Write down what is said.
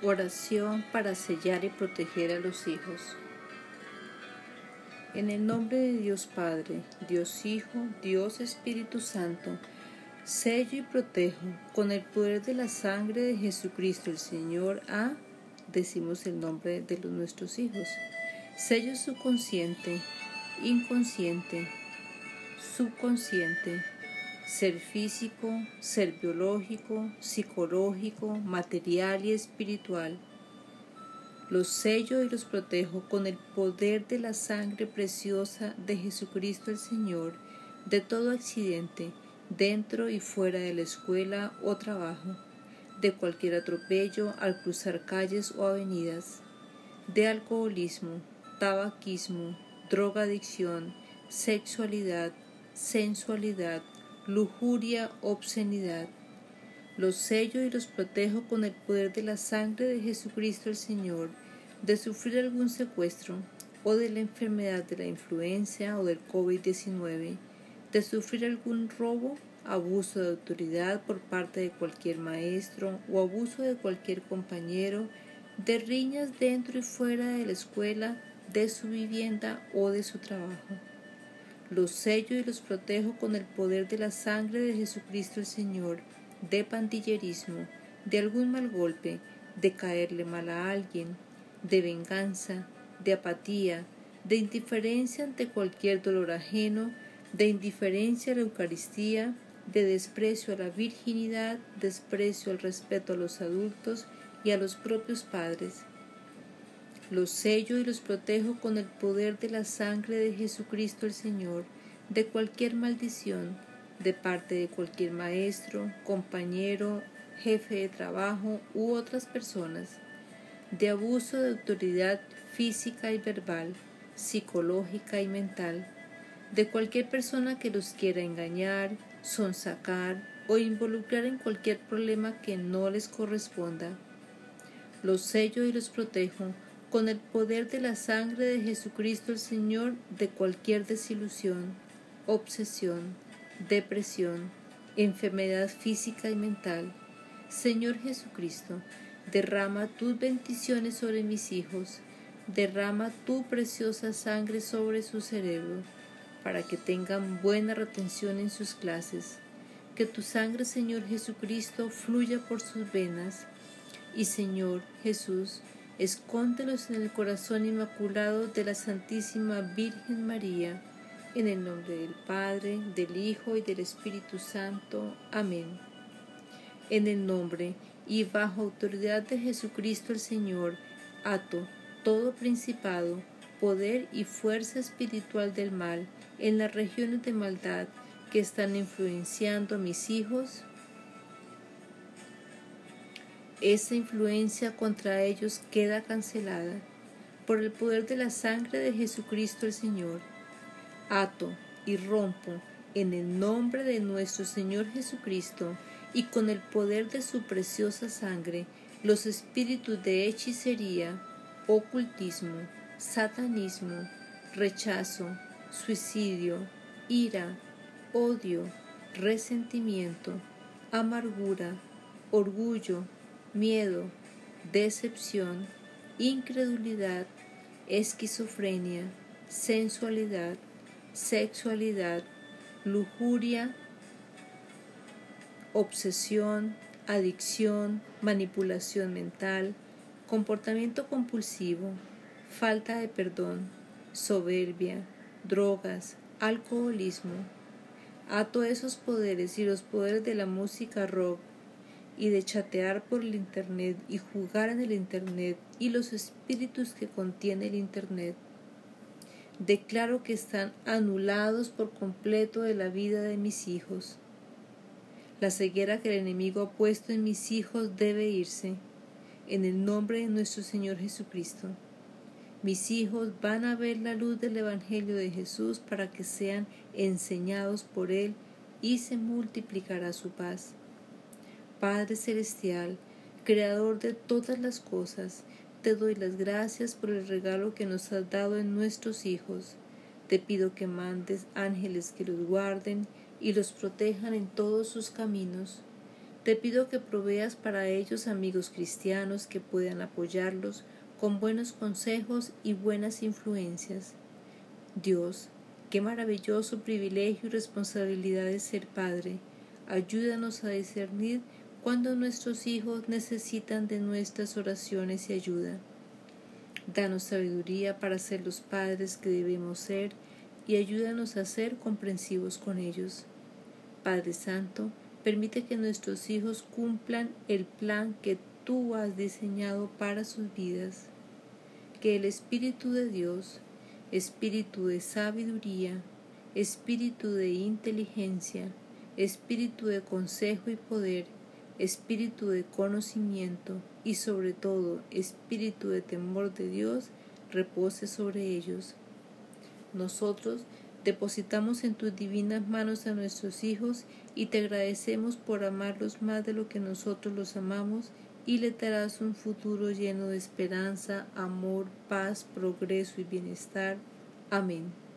Oración para sellar y proteger a los hijos. En el nombre de Dios Padre, Dios Hijo, Dios Espíritu Santo, sello y protejo con el poder de la sangre de Jesucristo el Señor a, decimos el nombre de los nuestros hijos, sello subconsciente, inconsciente, subconsciente, ser físico, ser biológico, psicológico, material y espiritual. Los sello y los protejo con el poder de la sangre preciosa de Jesucristo el Señor, de todo accidente, dentro y fuera de la escuela o trabajo, de cualquier atropello al cruzar calles o avenidas, de alcoholismo, tabaquismo, drogadicción, sexualidad, sensualidad, lujuria, obscenidad. Los sello y los protejo con el poder de la sangre de Jesucristo el Señor, de sufrir algún secuestro o de la enfermedad de la influencia o del COVID-19, de sufrir algún robo, abuso de autoridad por parte de cualquier maestro o abuso de cualquier compañero, de riñas dentro y fuera de la escuela, de su vivienda o de su trabajo los sello y los protejo con el poder de la sangre de Jesucristo el Señor, de pandillerismo, de algún mal golpe, de caerle mal a alguien, de venganza, de apatía, de indiferencia ante cualquier dolor ajeno, de indiferencia a la Eucaristía, de desprecio a la virginidad, desprecio al respeto a los adultos y a los propios padres, los sello y los protejo con el poder de la sangre de Jesucristo el Señor, de cualquier maldición, de parte de cualquier maestro, compañero, jefe de trabajo u otras personas, de abuso de autoridad física y verbal, psicológica y mental, de cualquier persona que los quiera engañar, sonsacar o involucrar en cualquier problema que no les corresponda. Los sello y los protejo con el poder de la sangre de Jesucristo el Señor de cualquier desilusión, obsesión, depresión, enfermedad física y mental. Señor Jesucristo, derrama tus bendiciones sobre mis hijos, derrama tu preciosa sangre sobre su cerebro, para que tengan buena retención en sus clases. Que tu sangre, Señor Jesucristo, fluya por sus venas. Y Señor Jesús, escóndelos en el corazón inmaculado de la Santísima Virgen María, en el nombre del Padre, del Hijo y del Espíritu Santo. Amén. En el nombre y bajo autoridad de Jesucristo el Señor, ato todo principado, poder y fuerza espiritual del mal en las regiones de maldad que están influenciando a mis hijos, esa influencia contra ellos queda cancelada por el poder de la sangre de Jesucristo el Señor. Ato y rompo en el nombre de nuestro Señor Jesucristo y con el poder de su preciosa sangre los espíritus de hechicería, ocultismo, satanismo, rechazo, suicidio, ira, odio, resentimiento, amargura, orgullo, miedo, decepción, incredulidad, esquizofrenia, sensualidad, sexualidad, lujuria, obsesión, adicción, manipulación mental, comportamiento compulsivo, falta de perdón, soberbia, drogas, alcoholismo. Ato esos poderes y los poderes de la música rock y de chatear por el Internet y jugar en el Internet y los espíritus que contiene el Internet. Declaro que están anulados por completo de la vida de mis hijos. La ceguera que el enemigo ha puesto en mis hijos debe irse, en el nombre de nuestro Señor Jesucristo. Mis hijos van a ver la luz del Evangelio de Jesús para que sean enseñados por Él y se multiplicará su paz. Padre Celestial, Creador de todas las cosas, te doy las gracias por el regalo que nos has dado en nuestros hijos. Te pido que mandes ángeles que los guarden y los protejan en todos sus caminos. Te pido que proveas para ellos amigos cristianos que puedan apoyarlos con buenos consejos y buenas influencias. Dios, qué maravilloso privilegio y responsabilidad de ser Padre. Ayúdanos a discernir cuando nuestros hijos necesitan de nuestras oraciones y ayuda. Danos sabiduría para ser los padres que debemos ser y ayúdanos a ser comprensivos con ellos. Padre Santo, Permite que nuestros hijos cumplan el plan que tú has diseñado para sus vidas. Que el Espíritu de Dios, Espíritu de sabiduría, Espíritu de inteligencia, Espíritu de consejo y poder, Espíritu de conocimiento y sobre todo Espíritu de temor de Dios repose sobre ellos. Nosotros Depositamos en tus divinas manos a nuestros hijos y te agradecemos por amarlos más de lo que nosotros los amamos y le darás un futuro lleno de esperanza, amor, paz, progreso y bienestar. Amén.